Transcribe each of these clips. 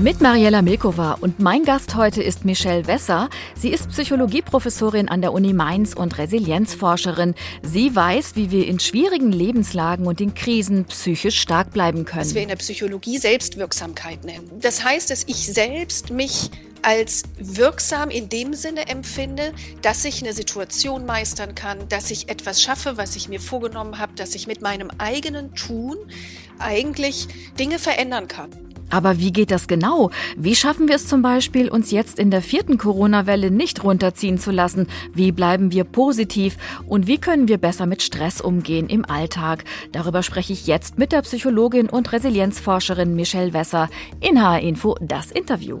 Mit Mariella Milkova und mein Gast heute ist Michelle Wesser. Sie ist Psychologieprofessorin an der Uni Mainz und Resilienzforscherin. Sie weiß, wie wir in schwierigen Lebenslagen und in Krisen psychisch stark bleiben können. Was wir in der Psychologie Selbstwirksamkeit nennen. Das heißt, dass ich selbst mich als wirksam in dem Sinne empfinde, dass ich eine Situation meistern kann, dass ich etwas schaffe, was ich mir vorgenommen habe, dass ich mit meinem eigenen Tun eigentlich Dinge verändern kann. Aber wie geht das genau? Wie schaffen wir es zum Beispiel, uns jetzt in der vierten Corona-Welle nicht runterziehen zu lassen? Wie bleiben wir positiv? Und wie können wir besser mit Stress umgehen im Alltag? Darüber spreche ich jetzt mit der Psychologin und Resilienzforscherin Michelle Wesser in HR Info das Interview.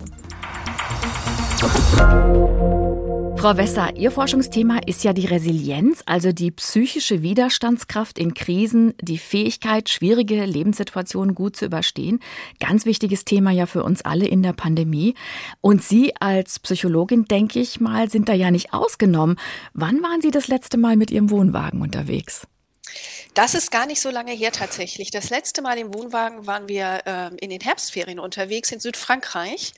Frau Wesser, Ihr Forschungsthema ist ja die Resilienz, also die psychische Widerstandskraft in Krisen, die Fähigkeit, schwierige Lebenssituationen gut zu überstehen. Ganz wichtiges Thema ja für uns alle in der Pandemie. Und Sie als Psychologin, denke ich mal, sind da ja nicht ausgenommen. Wann waren Sie das letzte Mal mit Ihrem Wohnwagen unterwegs? Das ist gar nicht so lange her tatsächlich. Das letzte Mal im Wohnwagen waren wir äh, in den Herbstferien unterwegs in Südfrankreich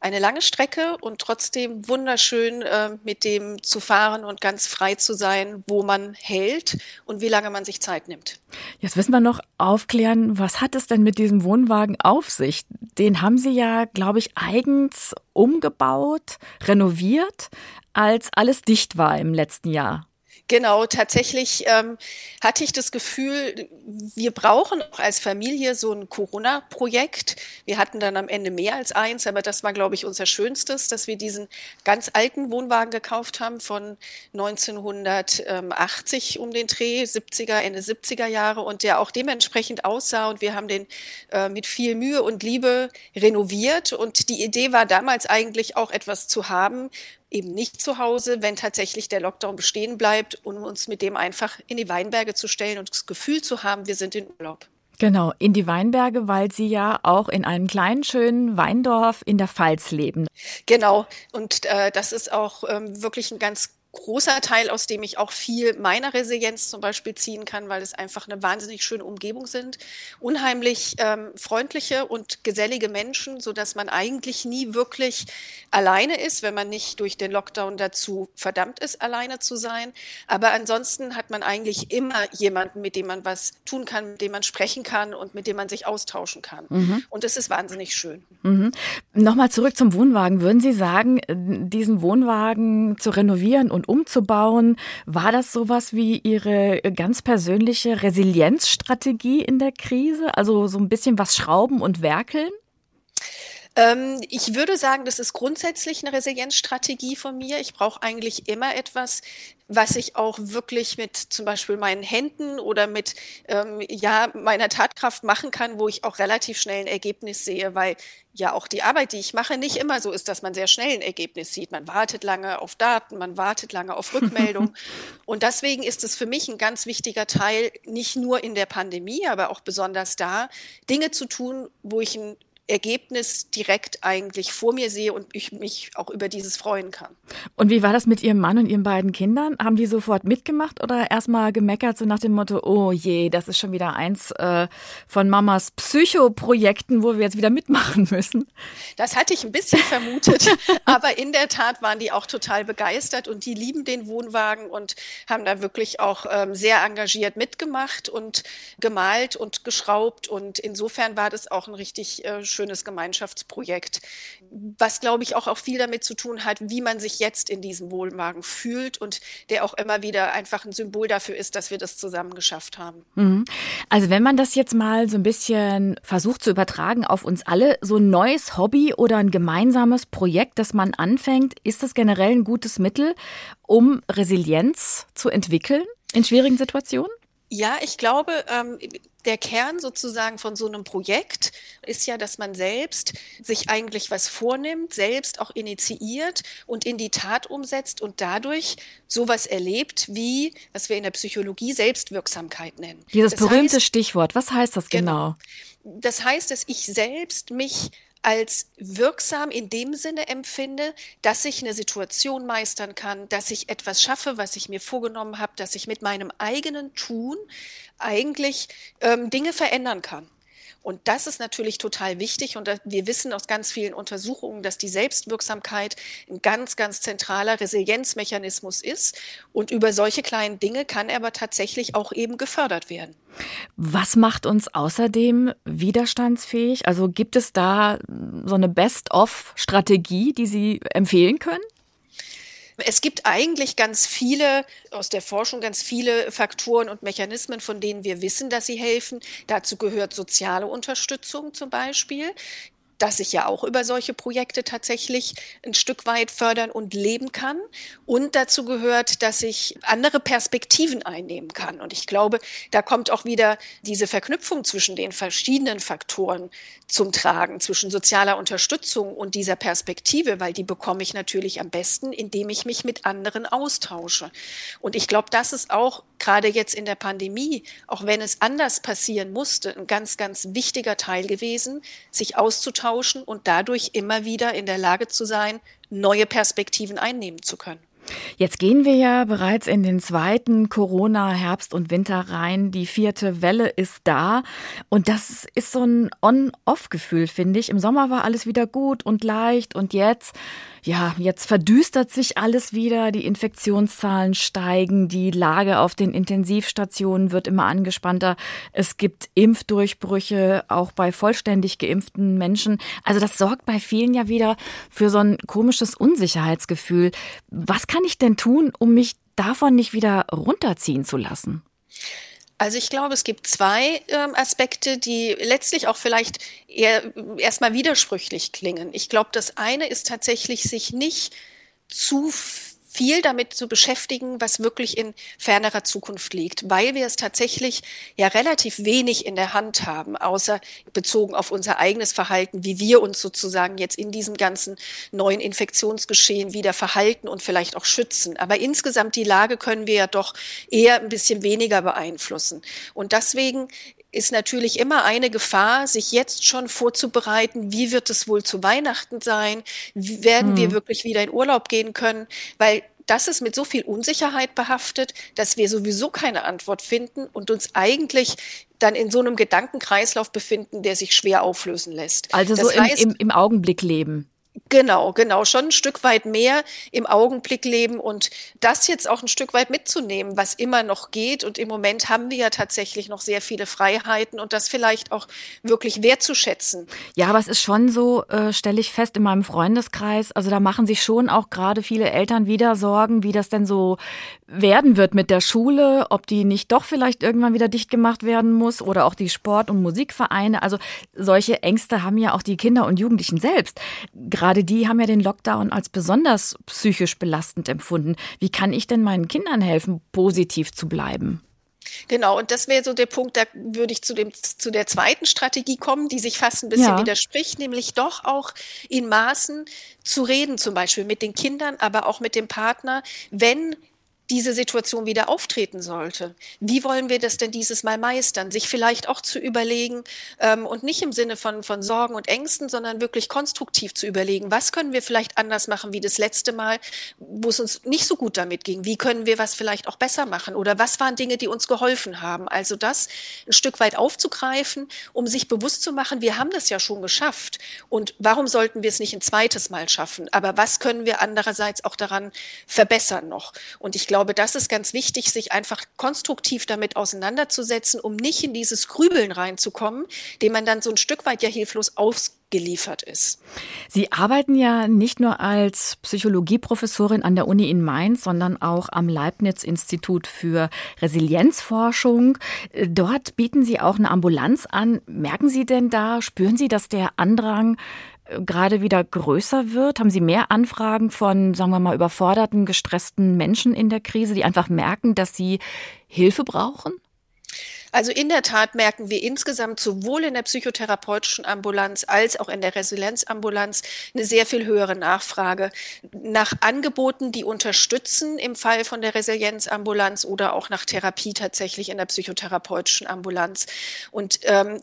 eine lange Strecke und trotzdem wunderschön äh, mit dem zu fahren und ganz frei zu sein, wo man hält und wie lange man sich Zeit nimmt. Jetzt müssen wir noch aufklären, was hat es denn mit diesem Wohnwagen auf sich? Den haben Sie ja, glaube ich, eigens umgebaut, renoviert, als alles dicht war im letzten Jahr. Genau, tatsächlich ähm, hatte ich das Gefühl, wir brauchen auch als Familie so ein Corona-Projekt. Wir hatten dann am Ende mehr als eins, aber das war, glaube ich, unser Schönstes, dass wir diesen ganz alten Wohnwagen gekauft haben von 1980 um den Dreh, 70er, Ende 70er Jahre und der auch dementsprechend aussah und wir haben den äh, mit viel Mühe und Liebe renoviert und die Idee war damals eigentlich auch etwas zu haben, eben nicht zu Hause, wenn tatsächlich der Lockdown bestehen bleibt, um uns mit dem einfach in die Weinberge zu stellen und das Gefühl zu haben, wir sind in Urlaub. Genau, in die Weinberge, weil Sie ja auch in einem kleinen, schönen Weindorf in der Pfalz leben. Genau, und äh, das ist auch ähm, wirklich ein ganz großer Teil, aus dem ich auch viel meiner Resilienz zum Beispiel ziehen kann, weil es einfach eine wahnsinnig schöne Umgebung sind. Unheimlich ähm, freundliche und gesellige Menschen, so dass man eigentlich nie wirklich alleine ist, wenn man nicht durch den Lockdown dazu verdammt ist, alleine zu sein. Aber ansonsten hat man eigentlich immer jemanden, mit dem man was tun kann, mit dem man sprechen kann und mit dem man sich austauschen kann. Mhm. Und es ist wahnsinnig schön. Mhm. Nochmal zurück zum Wohnwagen. Würden Sie sagen, diesen Wohnwagen zu renovieren und umzubauen. War das sowas wie Ihre ganz persönliche Resilienzstrategie in der Krise? Also so ein bisschen was schrauben und werkeln? Ähm, ich würde sagen, das ist grundsätzlich eine Resilienzstrategie von mir. Ich brauche eigentlich immer etwas, was ich auch wirklich mit zum Beispiel meinen Händen oder mit ähm, ja meiner Tatkraft machen kann, wo ich auch relativ schnell ein Ergebnis sehe, weil ja auch die Arbeit, die ich mache, nicht immer so ist, dass man sehr schnell ein Ergebnis sieht. Man wartet lange auf Daten, man wartet lange auf Rückmeldung. Und deswegen ist es für mich ein ganz wichtiger Teil, nicht nur in der Pandemie, aber auch besonders da, Dinge zu tun, wo ich ein Ergebnis direkt eigentlich vor mir sehe und ich mich auch über dieses freuen kann. Und wie war das mit Ihrem Mann und Ihren beiden Kindern? Haben die sofort mitgemacht oder erstmal gemeckert, so nach dem Motto, oh je, das ist schon wieder eins äh, von Mamas Psychoprojekten, wo wir jetzt wieder mitmachen müssen? Das hatte ich ein bisschen vermutet, aber in der Tat waren die auch total begeistert und die lieben den Wohnwagen und haben da wirklich auch ähm, sehr engagiert mitgemacht und gemalt und geschraubt und insofern war das auch ein richtig äh, schönes Gemeinschaftsprojekt, was, glaube ich, auch, auch viel damit zu tun hat, wie man sich jetzt in diesem Wohlmagen fühlt und der auch immer wieder einfach ein Symbol dafür ist, dass wir das zusammen geschafft haben. Mhm. Also wenn man das jetzt mal so ein bisschen versucht zu übertragen auf uns alle, so ein neues Hobby oder ein gemeinsames Projekt, das man anfängt, ist das generell ein gutes Mittel, um Resilienz zu entwickeln in schwierigen Situationen? Ja, ich glaube, ähm, der Kern sozusagen von so einem Projekt ist ja, dass man selbst sich eigentlich was vornimmt, selbst auch initiiert und in die Tat umsetzt und dadurch sowas erlebt wie, was wir in der Psychologie Selbstwirksamkeit nennen. Dieses das berühmte heißt, Stichwort, was heißt das genau? genau? Das heißt, dass ich selbst mich als wirksam in dem Sinne empfinde, dass ich eine Situation meistern kann, dass ich etwas schaffe, was ich mir vorgenommen habe, dass ich mit meinem eigenen Tun eigentlich ähm, Dinge verändern kann. Und das ist natürlich total wichtig. Und wir wissen aus ganz vielen Untersuchungen, dass die Selbstwirksamkeit ein ganz, ganz zentraler Resilienzmechanismus ist. Und über solche kleinen Dinge kann er aber tatsächlich auch eben gefördert werden. Was macht uns außerdem widerstandsfähig? Also gibt es da so eine Best-of-Strategie, die Sie empfehlen können? Es gibt eigentlich ganz viele, aus der Forschung ganz viele Faktoren und Mechanismen, von denen wir wissen, dass sie helfen. Dazu gehört soziale Unterstützung zum Beispiel dass ich ja auch über solche Projekte tatsächlich ein Stück weit fördern und leben kann. Und dazu gehört, dass ich andere Perspektiven einnehmen kann. Und ich glaube, da kommt auch wieder diese Verknüpfung zwischen den verschiedenen Faktoren zum Tragen, zwischen sozialer Unterstützung und dieser Perspektive, weil die bekomme ich natürlich am besten, indem ich mich mit anderen austausche. Und ich glaube, das ist auch gerade jetzt in der Pandemie, auch wenn es anders passieren musste, ein ganz, ganz wichtiger Teil gewesen, sich auszutauschen und dadurch immer wieder in der Lage zu sein, neue Perspektiven einnehmen zu können. Jetzt gehen wir ja bereits in den zweiten Corona-Herbst und Winter rein. Die vierte Welle ist da. Und das ist so ein On-Off-Gefühl, finde ich. Im Sommer war alles wieder gut und leicht. Und jetzt ja, jetzt verdüstert sich alles wieder, die Infektionszahlen steigen, die Lage auf den Intensivstationen wird immer angespannter. Es gibt Impfdurchbrüche, auch bei vollständig geimpften Menschen. Also das sorgt bei vielen ja wieder für so ein komisches Unsicherheitsgefühl. Was kann ich denn tun, um mich davon nicht wieder runterziehen zu lassen? Also ich glaube, es gibt zwei ähm, Aspekte, die letztlich auch vielleicht eher erstmal widersprüchlich klingen. Ich glaube, das eine ist tatsächlich, sich nicht zu viel damit zu beschäftigen, was wirklich in fernerer Zukunft liegt, weil wir es tatsächlich ja relativ wenig in der Hand haben, außer bezogen auf unser eigenes Verhalten, wie wir uns sozusagen jetzt in diesem ganzen neuen Infektionsgeschehen wieder verhalten und vielleicht auch schützen. Aber insgesamt die Lage können wir ja doch eher ein bisschen weniger beeinflussen. Und deswegen ist natürlich immer eine Gefahr, sich jetzt schon vorzubereiten, wie wird es wohl zu Weihnachten sein, werden hm. wir wirklich wieder in Urlaub gehen können, weil das ist mit so viel Unsicherheit behaftet, dass wir sowieso keine Antwort finden und uns eigentlich dann in so einem Gedankenkreislauf befinden, der sich schwer auflösen lässt. Also das so heißt, im, im, im Augenblick leben. Genau, genau, schon ein Stück weit mehr im Augenblick leben und das jetzt auch ein Stück weit mitzunehmen, was immer noch geht. Und im Moment haben wir ja tatsächlich noch sehr viele Freiheiten und das vielleicht auch wirklich wertzuschätzen. Ja, aber es ist schon so, äh, stelle ich fest in meinem Freundeskreis, also da machen sich schon auch gerade viele Eltern wieder Sorgen, wie das denn so werden wird mit der Schule, ob die nicht doch vielleicht irgendwann wieder dicht gemacht werden muss oder auch die Sport- und Musikvereine. Also solche Ängste haben ja auch die Kinder und Jugendlichen selbst. Gerade die haben ja den Lockdown als besonders psychisch belastend empfunden. Wie kann ich denn meinen Kindern helfen, positiv zu bleiben? Genau, und das wäre so der Punkt, da würde ich zu, dem, zu der zweiten Strategie kommen, die sich fast ein bisschen ja. widerspricht, nämlich doch auch in Maßen zu reden, zum Beispiel mit den Kindern, aber auch mit dem Partner, wenn diese Situation wieder auftreten sollte. Wie wollen wir das denn dieses Mal meistern? Sich vielleicht auch zu überlegen ähm, und nicht im Sinne von, von Sorgen und Ängsten, sondern wirklich konstruktiv zu überlegen, was können wir vielleicht anders machen wie das letzte Mal, wo es uns nicht so gut damit ging? Wie können wir was vielleicht auch besser machen? Oder was waren Dinge, die uns geholfen haben? Also das ein Stück weit aufzugreifen, um sich bewusst zu machen, wir haben das ja schon geschafft. Und warum sollten wir es nicht ein zweites Mal schaffen? Aber was können wir andererseits auch daran verbessern noch? Und ich glaube, glaube, das ist ganz wichtig, sich einfach konstruktiv damit auseinanderzusetzen, um nicht in dieses Grübeln reinzukommen, dem man dann so ein Stück weit ja hilflos ausgeliefert ist. Sie arbeiten ja nicht nur als Psychologieprofessorin an der Uni in Mainz, sondern auch am Leibniz-Institut für Resilienzforschung. Dort bieten Sie auch eine Ambulanz an. Merken Sie denn da, spüren Sie, dass der Andrang gerade wieder größer wird? Haben Sie mehr Anfragen von, sagen wir mal, überforderten, gestressten Menschen in der Krise, die einfach merken, dass sie Hilfe brauchen? Also in der Tat merken wir insgesamt sowohl in der psychotherapeutischen Ambulanz als auch in der Resilienzambulanz eine sehr viel höhere Nachfrage nach Angeboten, die unterstützen im Fall von der Resilienzambulanz oder auch nach Therapie tatsächlich in der psychotherapeutischen Ambulanz. Und ähm,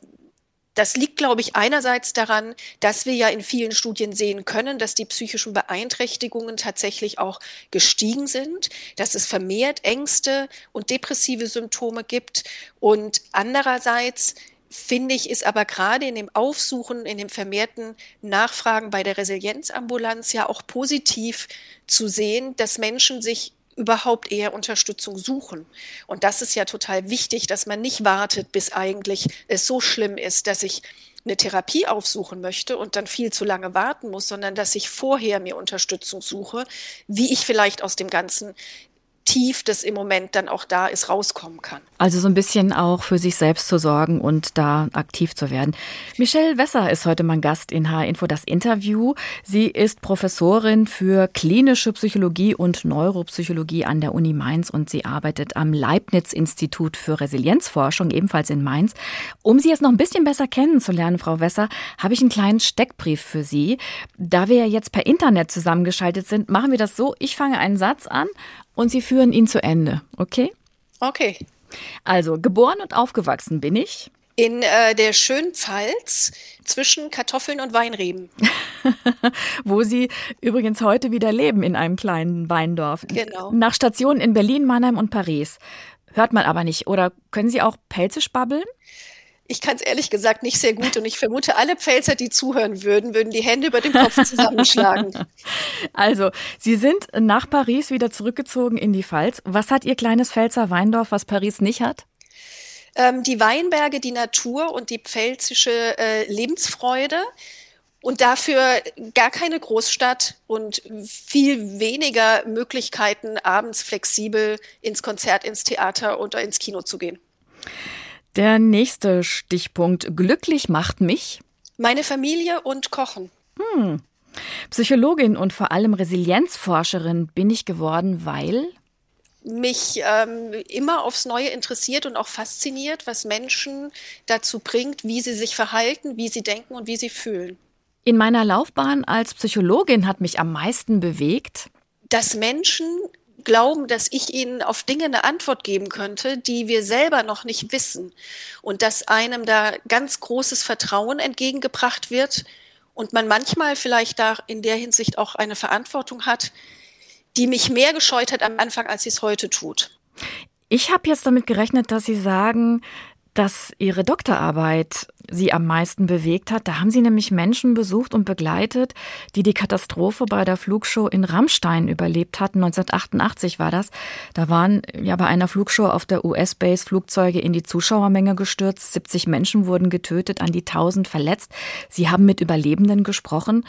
Das liegt, glaube ich, einerseits daran, dass wir ja in vielen Studien sehen können, dass die psychischen Beeinträchtigungen tatsächlich auch gestiegen sind, dass es vermehrt Ängste und depressive Symptome gibt. Und andererseits finde ich, ist aber gerade in dem Aufsuchen, in dem vermehrten Nachfragen bei der Resilienzambulanz ja auch positiv zu sehen, dass Menschen sich überhaupt eher Unterstützung suchen. Und das ist ja total wichtig, dass man nicht wartet, bis eigentlich es so schlimm ist, dass ich eine Therapie aufsuchen möchte und dann viel zu lange warten muss, sondern dass ich vorher mir Unterstützung suche, wie ich vielleicht aus dem ganzen Tief, das im Moment dann auch da ist, rauskommen kann. Also so ein bisschen auch für sich selbst zu sorgen und da aktiv zu werden. Michelle Wesser ist heute mein Gast in H-Info das Interview. Sie ist Professorin für klinische Psychologie und Neuropsychologie an der Uni Mainz und sie arbeitet am Leibniz-Institut für Resilienzforschung, ebenfalls in Mainz. Um Sie jetzt noch ein bisschen besser kennenzulernen, Frau Wesser, habe ich einen kleinen Steckbrief für Sie. Da wir ja jetzt per Internet zusammengeschaltet sind, machen wir das so. Ich fange einen Satz an und Sie führen ihn zu Ende, okay? Okay. Also, geboren und aufgewachsen bin ich. In äh, der schönen Pfalz zwischen Kartoffeln und Weinreben. Wo Sie übrigens heute wieder leben in einem kleinen Weindorf. Genau. Nach Stationen in Berlin, Mannheim und Paris. Hört man aber nicht. Oder können Sie auch Pelzisch babbeln? Ich kann es ehrlich gesagt nicht sehr gut und ich vermute, alle Pfälzer, die zuhören würden, würden die Hände über dem Kopf zusammenschlagen. Also, Sie sind nach Paris wieder zurückgezogen in die Pfalz. Was hat Ihr kleines Pfälzer Weindorf, was Paris nicht hat? Ähm, die Weinberge, die Natur und die pfälzische äh, Lebensfreude. Und dafür gar keine Großstadt und viel weniger Möglichkeiten, abends flexibel ins Konzert, ins Theater oder ins Kino zu gehen. Der nächste Stichpunkt. Glücklich macht mich? Meine Familie und Kochen. Hm. Psychologin und vor allem Resilienzforscherin bin ich geworden, weil mich ähm, immer aufs Neue interessiert und auch fasziniert, was Menschen dazu bringt, wie sie sich verhalten, wie sie denken und wie sie fühlen. In meiner Laufbahn als Psychologin hat mich am meisten bewegt, dass Menschen glauben, dass ich ihnen auf Dinge eine Antwort geben könnte, die wir selber noch nicht wissen. Und dass einem da ganz großes Vertrauen entgegengebracht wird und man manchmal vielleicht da in der Hinsicht auch eine Verantwortung hat, die mich mehr gescheut hat am Anfang, als sie es heute tut. Ich habe jetzt damit gerechnet, dass Sie sagen, dass Ihre Doktorarbeit Sie am meisten bewegt hat. Da haben Sie nämlich Menschen besucht und begleitet, die die Katastrophe bei der Flugshow in Rammstein überlebt hatten. 1988 war das. Da waren ja bei einer Flugshow auf der US-Base Flugzeuge in die Zuschauermenge gestürzt. 70 Menschen wurden getötet, an die 1000 verletzt. Sie haben mit Überlebenden gesprochen.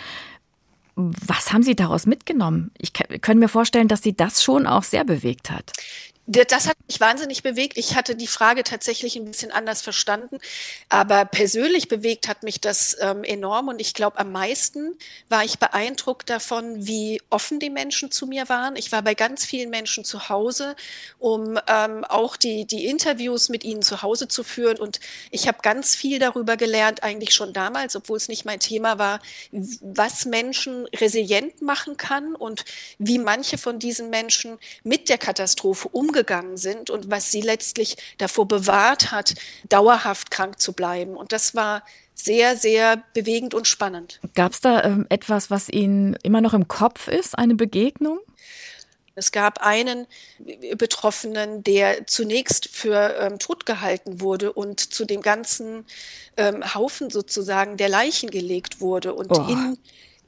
Was haben Sie daraus mitgenommen? Ich kann mir vorstellen, dass Sie das schon auch sehr bewegt hat. Das hat mich wahnsinnig bewegt. Ich hatte die Frage tatsächlich ein bisschen anders verstanden, aber persönlich bewegt hat mich das ähm, enorm und ich glaube, am meisten war ich beeindruckt davon, wie offen die Menschen zu mir waren. Ich war bei ganz vielen Menschen zu Hause, um ähm, auch die, die Interviews mit ihnen zu Hause zu führen und ich habe ganz viel darüber gelernt, eigentlich schon damals, obwohl es nicht mein Thema war, was Menschen resilient machen kann und wie manche von diesen Menschen mit der Katastrophe umgehen umgegangen sind und was sie letztlich davor bewahrt hat, dauerhaft krank zu bleiben. Und das war sehr, sehr bewegend und spannend. Gab es da ähm, etwas, was Ihnen immer noch im Kopf ist, eine Begegnung? Es gab einen Betroffenen, der zunächst für ähm, tot gehalten wurde und zu dem ganzen ähm, Haufen sozusagen der Leichen gelegt wurde und oh. in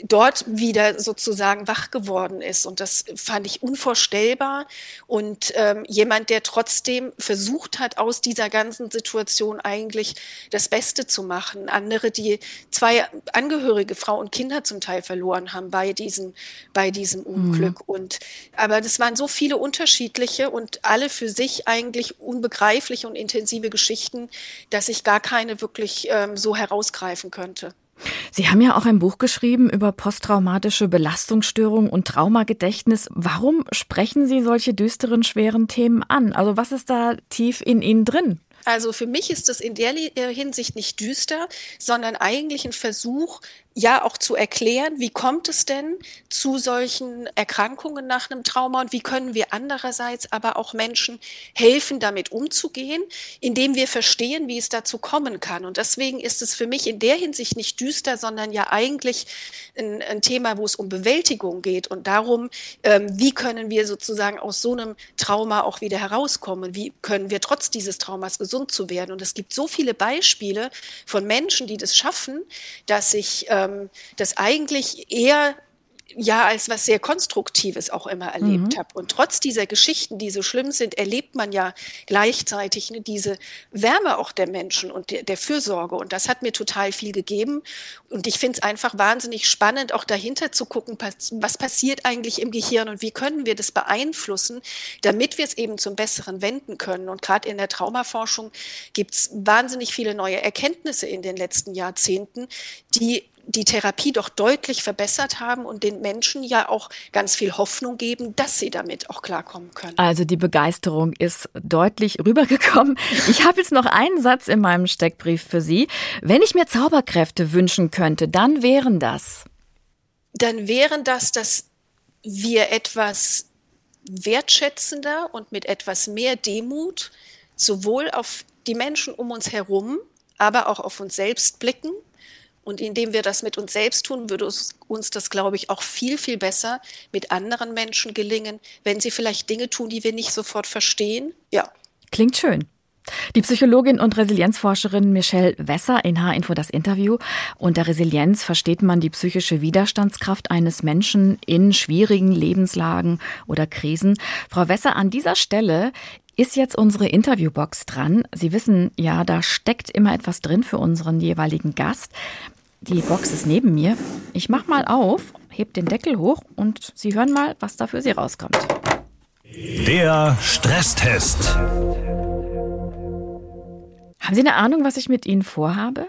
dort wieder sozusagen wach geworden ist. Und das fand ich unvorstellbar. Und ähm, jemand, der trotzdem versucht hat, aus dieser ganzen Situation eigentlich das Beste zu machen. Andere, die zwei Angehörige, Frau und Kinder zum Teil verloren haben bei diesem, bei diesem mhm. Unglück. Mhm. Und, aber das waren so viele unterschiedliche und alle für sich eigentlich unbegreifliche und intensive Geschichten, dass ich gar keine wirklich ähm, so herausgreifen könnte. Sie haben ja auch ein Buch geschrieben über posttraumatische Belastungsstörung und Traumagedächtnis. Warum sprechen Sie solche düsteren, schweren Themen an? Also was ist da tief in Ihnen drin? Also für mich ist es in der äh, Hinsicht nicht düster, sondern eigentlich ein Versuch, ja auch zu erklären, wie kommt es denn zu solchen Erkrankungen nach einem Trauma und wie können wir andererseits aber auch Menschen helfen, damit umzugehen, indem wir verstehen, wie es dazu kommen kann. Und deswegen ist es für mich in der Hinsicht nicht düster, sondern ja eigentlich ein, ein Thema, wo es um Bewältigung geht und darum, ähm, wie können wir sozusagen aus so einem Trauma auch wieder herauskommen, wie können wir trotz dieses Traumas gesund zu werden. Und es gibt so viele Beispiele von Menschen, die das schaffen, dass sich äh, ähm, das eigentlich eher ja als was sehr Konstruktives auch immer erlebt mhm. habe. Und trotz dieser Geschichten, die so schlimm sind, erlebt man ja gleichzeitig ne, diese Wärme auch der Menschen und der, der Fürsorge. Und das hat mir total viel gegeben. Und ich finde es einfach wahnsinnig spannend, auch dahinter zu gucken, was passiert eigentlich im Gehirn und wie können wir das beeinflussen, damit wir es eben zum Besseren wenden können. Und gerade in der Traumaforschung gibt es wahnsinnig viele neue Erkenntnisse in den letzten Jahrzehnten, die die Therapie doch deutlich verbessert haben und den Menschen ja auch ganz viel Hoffnung geben, dass sie damit auch klarkommen können. Also die Begeisterung ist deutlich rübergekommen. Ich habe jetzt noch einen Satz in meinem Steckbrief für Sie. Wenn ich mir Zauberkräfte wünschen könnte, dann wären das. Dann wären das, dass wir etwas wertschätzender und mit etwas mehr Demut sowohl auf die Menschen um uns herum, aber auch auf uns selbst blicken und indem wir das mit uns selbst tun, würde uns das, glaube ich, auch viel, viel besser mit anderen Menschen gelingen, wenn sie vielleicht Dinge tun, die wir nicht sofort verstehen. Ja. Klingt schön. Die Psychologin und Resilienzforscherin Michelle Wesser in H-Info das Interview. Unter Resilienz versteht man die psychische Widerstandskraft eines Menschen in schwierigen Lebenslagen oder Krisen. Frau Wesser, an dieser Stelle ist jetzt unsere Interviewbox dran. Sie wissen ja, da steckt immer etwas drin für unseren jeweiligen Gast. Die Box ist neben mir. Ich mach mal auf, heb den Deckel hoch und Sie hören mal, was da für Sie rauskommt. Der Stresstest. Haben Sie eine Ahnung, was ich mit Ihnen vorhabe?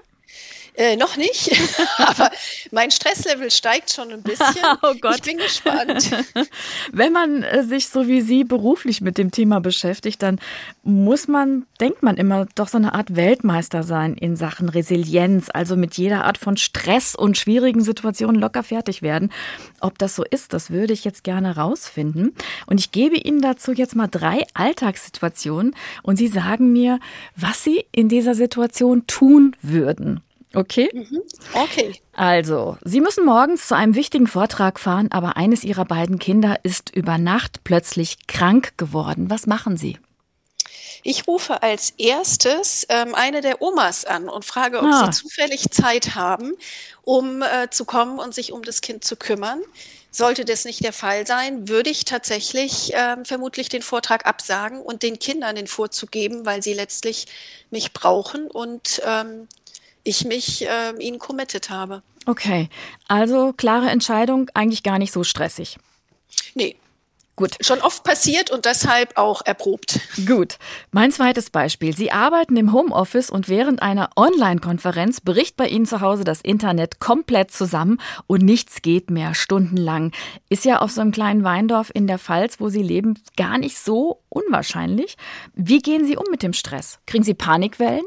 Äh, noch nicht, aber mein Stresslevel steigt schon ein bisschen. Oh Gott. Ich bin gespannt. Wenn man äh, sich so wie Sie beruflich mit dem Thema beschäftigt, dann muss man, denkt man immer, doch so eine Art Weltmeister sein in Sachen Resilienz, also mit jeder Art von Stress und schwierigen Situationen locker fertig werden. Ob das so ist, das würde ich jetzt gerne rausfinden. Und ich gebe Ihnen dazu jetzt mal drei Alltagssituationen und Sie sagen mir, was Sie in dieser Situation tun würden. Okay? Mhm. Okay. Also, Sie müssen morgens zu einem wichtigen Vortrag fahren, aber eines Ihrer beiden Kinder ist über Nacht plötzlich krank geworden. Was machen Sie? Ich rufe als erstes ähm, eine der Omas an und frage, ob ah. sie zufällig Zeit haben, um äh, zu kommen und sich um das Kind zu kümmern. Sollte das nicht der Fall sein, würde ich tatsächlich ähm, vermutlich den Vortrag absagen und den Kindern den Vorzug geben, weil sie letztlich mich brauchen und ähm, ich mich äh, ihnen committed habe. Okay, also klare Entscheidung, eigentlich gar nicht so stressig. Nee. Gut. Schon oft passiert und deshalb auch erprobt. Gut. Mein zweites Beispiel. Sie arbeiten im Homeoffice und während einer Online-Konferenz bricht bei Ihnen zu Hause das Internet komplett zusammen und nichts geht mehr stundenlang. Ist ja auf so einem kleinen Weindorf in der Pfalz, wo Sie leben, gar nicht so unwahrscheinlich. Wie gehen Sie um mit dem Stress? Kriegen Sie Panikwellen?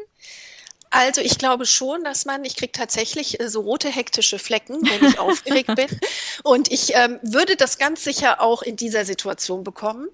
Also ich glaube schon, dass man, ich kriege tatsächlich äh, so rote hektische Flecken, wenn ich aufgeregt bin. Und ich ähm, würde das ganz sicher auch in dieser Situation bekommen.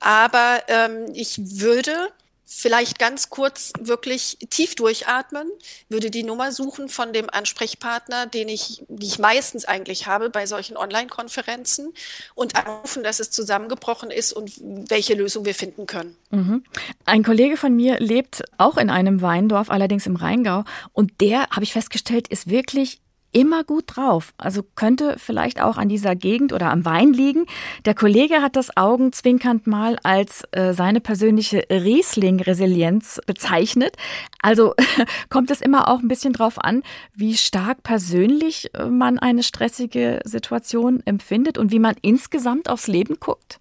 Aber ähm, ich würde vielleicht ganz kurz wirklich tief durchatmen, würde die Nummer suchen von dem Ansprechpartner, den ich, die ich meistens eigentlich habe bei solchen Online-Konferenzen und anrufen, dass es zusammengebrochen ist und welche Lösung wir finden können. Mhm. Ein Kollege von mir lebt auch in einem Weindorf, allerdings im Rheingau, und der, habe ich festgestellt, ist wirklich immer gut drauf. Also könnte vielleicht auch an dieser Gegend oder am Wein liegen. Der Kollege hat das augenzwinkernd mal als äh, seine persönliche Riesling-Resilienz bezeichnet. Also kommt es immer auch ein bisschen drauf an, wie stark persönlich äh, man eine stressige Situation empfindet und wie man insgesamt aufs Leben guckt?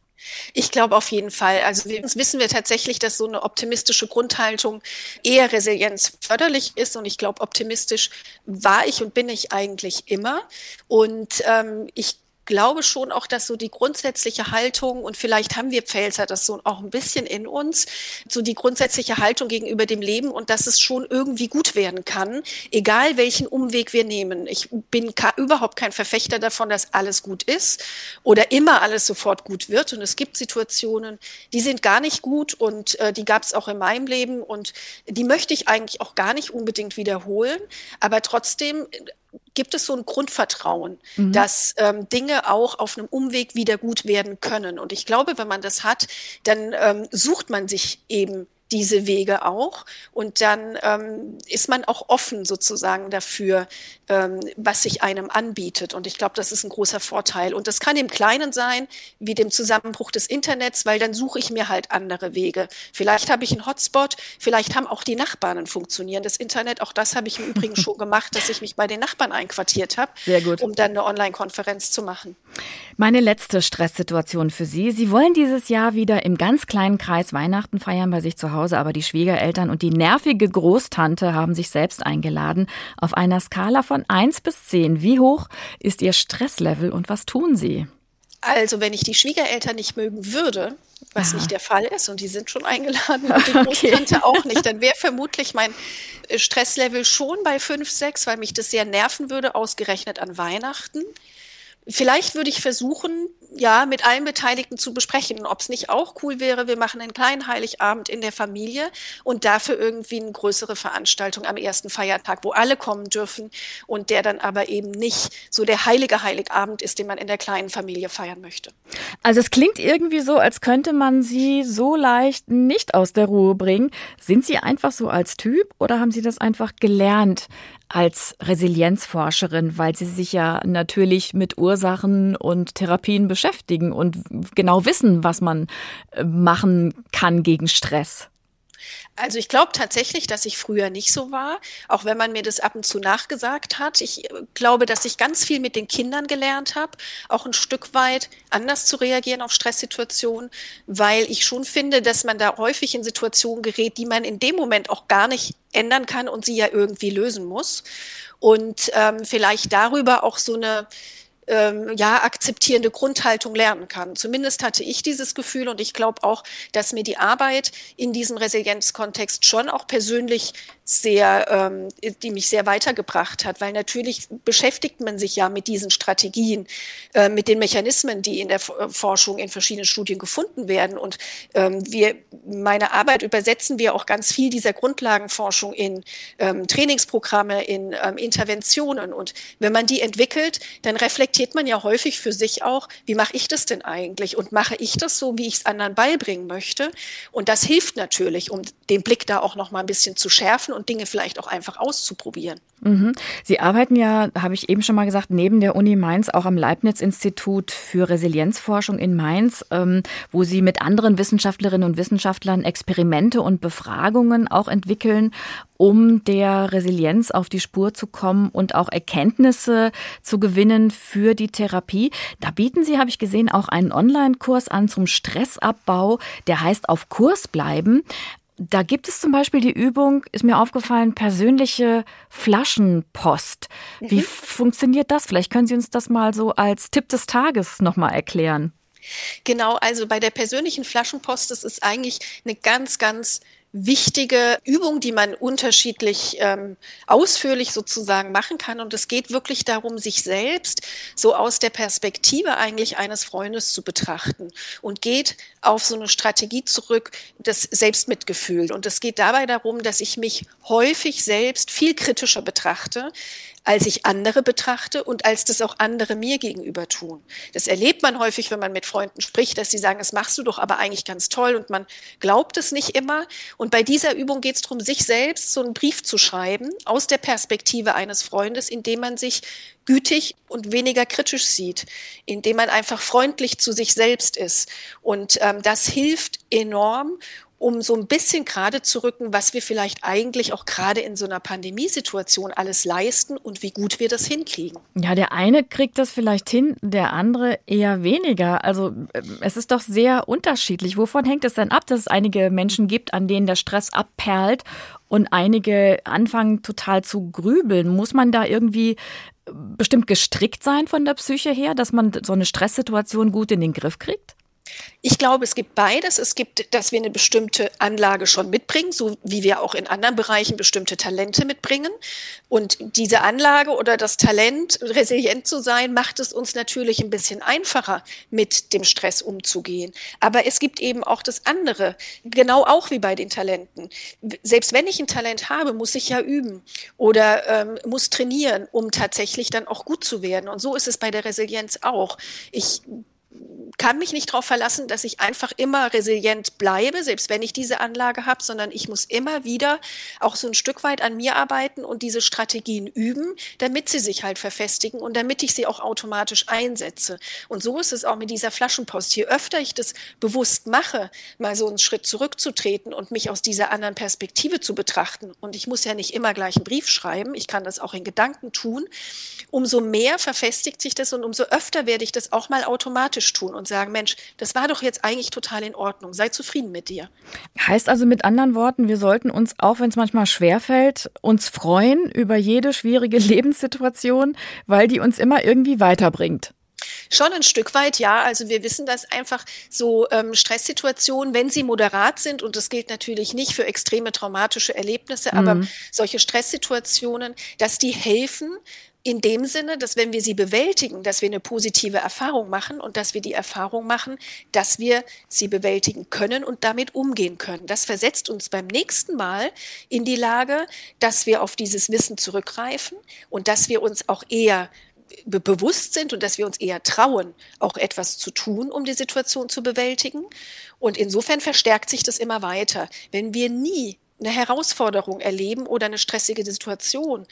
Ich glaube auf jeden Fall. Also wissen wir tatsächlich, dass so eine optimistische Grundhaltung eher Resilienz förderlich ist. Und ich glaube, optimistisch war ich und bin ich eigentlich immer. Und ähm, ich glaube schon auch, dass so die grundsätzliche Haltung, und vielleicht haben wir Pfälzer das so auch ein bisschen in uns, so die grundsätzliche Haltung gegenüber dem Leben und dass es schon irgendwie gut werden kann, egal welchen Umweg wir nehmen. Ich bin überhaupt kein Verfechter davon, dass alles gut ist oder immer alles sofort gut wird. Und es gibt Situationen, die sind gar nicht gut und äh, die gab es auch in meinem Leben und die möchte ich eigentlich auch gar nicht unbedingt wiederholen. Aber trotzdem gibt es so ein Grundvertrauen, mhm. dass ähm, Dinge auch auf einem Umweg wieder gut werden können. Und ich glaube, wenn man das hat, dann ähm, sucht man sich eben diese Wege auch. Und dann ähm, ist man auch offen sozusagen dafür, ähm, was sich einem anbietet. Und ich glaube, das ist ein großer Vorteil. Und das kann im Kleinen sein, wie dem Zusammenbruch des Internets, weil dann suche ich mir halt andere Wege. Vielleicht habe ich einen Hotspot, vielleicht haben auch die Nachbarn ein funktionierendes Internet. Auch das habe ich im Übrigen schon gemacht, dass ich mich bei den Nachbarn einquartiert habe, um dann eine Online-Konferenz zu machen. Meine letzte Stresssituation für Sie. Sie wollen dieses Jahr wieder im ganz kleinen Kreis Weihnachten feiern bei sich zu Hause, aber die Schwiegereltern und die nervige Großtante haben sich selbst eingeladen. Auf einer Skala von 1 bis 10, wie hoch ist Ihr Stresslevel und was tun Sie? Also, wenn ich die Schwiegereltern nicht mögen würde, was ja. nicht der Fall ist, und die sind schon eingeladen und die Großtante okay. auch nicht, dann wäre vermutlich mein äh, Stresslevel schon bei 5, 6, weil mich das sehr nerven würde, ausgerechnet an Weihnachten. Vielleicht würde ich versuchen, ja, mit allen Beteiligten zu besprechen, ob es nicht auch cool wäre, wir machen einen kleinen Heiligabend in der Familie und dafür irgendwie eine größere Veranstaltung am ersten Feiertag, wo alle kommen dürfen und der dann aber eben nicht so der heilige Heiligabend ist, den man in der kleinen Familie feiern möchte. Also es klingt irgendwie so, als könnte man Sie so leicht nicht aus der Ruhe bringen. Sind Sie einfach so als Typ oder haben Sie das einfach gelernt? Als Resilienzforscherin, weil Sie sich ja natürlich mit Ursachen und Therapien beschäftigen und genau wissen, was man äh, machen kann gegen Stress. Also ich glaube tatsächlich, dass ich früher nicht so war, auch wenn man mir das ab und zu nachgesagt hat. Ich äh, glaube, dass ich ganz viel mit den Kindern gelernt habe, auch ein Stück weit anders zu reagieren auf Stresssituationen, weil ich schon finde, dass man da häufig in Situationen gerät, die man in dem Moment auch gar nicht ändern kann und sie ja irgendwie lösen muss. Und ähm, vielleicht darüber auch so eine ähm, ja, akzeptierende Grundhaltung lernen kann. Zumindest hatte ich dieses Gefühl und ich glaube auch, dass mir die Arbeit in diesem Resilienzkontext schon auch persönlich sehr, ähm, die mich sehr weitergebracht hat, weil natürlich beschäftigt man sich ja mit diesen Strategien, äh, mit den Mechanismen, die in der äh, Forschung in verschiedenen Studien gefunden werden. Und ähm, wir, meine Arbeit übersetzen wir auch ganz viel dieser Grundlagenforschung in ähm, Trainingsprogramme, in ähm, Interventionen. Und wenn man die entwickelt, dann reflektiert man ja häufig für sich auch, wie mache ich das denn eigentlich? Und mache ich das so, wie ich es anderen beibringen möchte? Und das hilft natürlich, um den Blick da auch noch mal ein bisschen zu schärfen und Dinge vielleicht auch einfach auszuprobieren. Mhm. Sie arbeiten ja, habe ich eben schon mal gesagt, neben der Uni Mainz auch am Leibniz-Institut für Resilienzforschung in Mainz, ähm, wo Sie mit anderen Wissenschaftlerinnen und Wissenschaftlern Experimente und Befragungen auch entwickeln, um der Resilienz auf die Spur zu kommen und auch Erkenntnisse zu gewinnen für die Therapie. Da bieten Sie, habe ich gesehen, auch einen Online-Kurs an zum Stressabbau, der heißt auf Kurs bleiben. Da gibt es zum Beispiel die Übung, ist mir aufgefallen, persönliche Flaschenpost. Mhm. Wie funktioniert das? Vielleicht können Sie uns das mal so als Tipp des Tages nochmal erklären. Genau, also bei der persönlichen Flaschenpost, das ist eigentlich eine ganz, ganz wichtige Übung, die man unterschiedlich ähm, ausführlich sozusagen machen kann. Und es geht wirklich darum, sich selbst so aus der Perspektive eigentlich eines Freundes zu betrachten und geht auf so eine Strategie zurück, das Selbstmitgefühl. Und es geht dabei darum, dass ich mich häufig selbst viel kritischer betrachte, als ich andere betrachte und als das auch andere mir gegenüber tun. Das erlebt man häufig, wenn man mit Freunden spricht, dass sie sagen, das machst du doch aber eigentlich ganz toll und man glaubt es nicht immer. Und bei dieser Übung geht es darum, sich selbst so einen Brief zu schreiben aus der Perspektive eines Freundes, indem man sich gütig und weniger kritisch sieht, indem man einfach freundlich zu sich selbst ist. Und ähm, das hilft enorm, um so ein bisschen gerade zu rücken, was wir vielleicht eigentlich auch gerade in so einer Pandemiesituation alles leisten und wie gut wir das hinkriegen. Ja, der eine kriegt das vielleicht hin, der andere eher weniger. Also äh, es ist doch sehr unterschiedlich. Wovon hängt es denn ab, dass es einige Menschen gibt, an denen der Stress abperlt und einige anfangen total zu grübeln? Muss man da irgendwie bestimmt gestrickt sein von der Psyche her, dass man so eine Stresssituation gut in den Griff kriegt? Ich glaube, es gibt beides. Es gibt, dass wir eine bestimmte Anlage schon mitbringen, so wie wir auch in anderen Bereichen bestimmte Talente mitbringen. Und diese Anlage oder das Talent, resilient zu sein, macht es uns natürlich ein bisschen einfacher, mit dem Stress umzugehen. Aber es gibt eben auch das andere, genau auch wie bei den Talenten. Selbst wenn ich ein Talent habe, muss ich ja üben oder ähm, muss trainieren, um tatsächlich dann auch gut zu werden. Und so ist es bei der Resilienz auch. Ich kann mich nicht darauf verlassen, dass ich einfach immer resilient bleibe, selbst wenn ich diese Anlage habe, sondern ich muss immer wieder auch so ein Stück weit an mir arbeiten und diese Strategien üben, damit sie sich halt verfestigen und damit ich sie auch automatisch einsetze. Und so ist es auch mit dieser Flaschenpost. Je öfter ich das bewusst mache, mal so einen Schritt zurückzutreten und mich aus dieser anderen Perspektive zu betrachten, und ich muss ja nicht immer gleich einen Brief schreiben, ich kann das auch in Gedanken tun, umso mehr verfestigt sich das und umso öfter werde ich das auch mal automatisch tun und sagen, Mensch, das war doch jetzt eigentlich total in Ordnung, sei zufrieden mit dir. Heißt also mit anderen Worten, wir sollten uns, auch wenn es manchmal schwerfällt, uns freuen über jede schwierige Lebenssituation, weil die uns immer irgendwie weiterbringt. Schon ein Stück weit, ja. Also wir wissen, dass einfach so ähm, Stresssituationen, wenn sie moderat sind, und das gilt natürlich nicht für extreme traumatische Erlebnisse, mhm. aber solche Stresssituationen, dass die helfen, in dem Sinne, dass wenn wir sie bewältigen, dass wir eine positive Erfahrung machen und dass wir die Erfahrung machen, dass wir sie bewältigen können und damit umgehen können. Das versetzt uns beim nächsten Mal in die Lage, dass wir auf dieses Wissen zurückgreifen und dass wir uns auch eher be bewusst sind und dass wir uns eher trauen, auch etwas zu tun, um die Situation zu bewältigen. Und insofern verstärkt sich das immer weiter. Wenn wir nie eine Herausforderung erleben oder eine stressige Situation,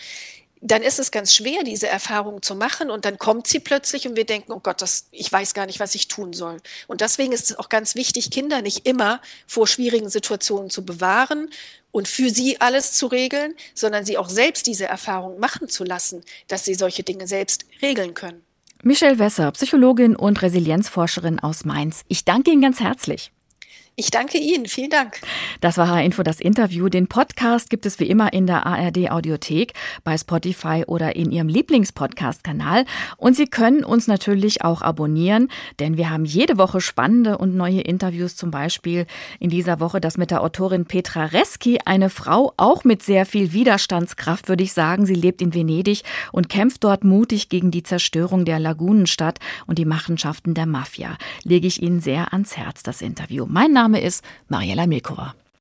dann ist es ganz schwer, diese Erfahrung zu machen und dann kommt sie plötzlich und wir denken, oh Gott, das, ich weiß gar nicht, was ich tun soll. Und deswegen ist es auch ganz wichtig, Kinder nicht immer vor schwierigen Situationen zu bewahren und für sie alles zu regeln, sondern sie auch selbst diese Erfahrung machen zu lassen, dass sie solche Dinge selbst regeln können. Michelle Wesser, Psychologin und Resilienzforscherin aus Mainz. Ich danke Ihnen ganz herzlich. Ich danke Ihnen. Vielen Dank. Das war H-Info, das Interview. Den Podcast gibt es wie immer in der ARD Audiothek, bei Spotify oder in Ihrem Lieblingspodcast-Kanal. Und Sie können uns natürlich auch abonnieren, denn wir haben jede Woche spannende und neue Interviews. Zum Beispiel in dieser Woche das mit der Autorin Petra Reski, eine Frau auch mit sehr viel Widerstandskraft, würde ich sagen. Sie lebt in Venedig und kämpft dort mutig gegen die Zerstörung der Lagunenstadt und die Machenschaften der Mafia. Lege ich Ihnen sehr ans Herz, das Interview. Mein Name Name ist Mariella Milkova.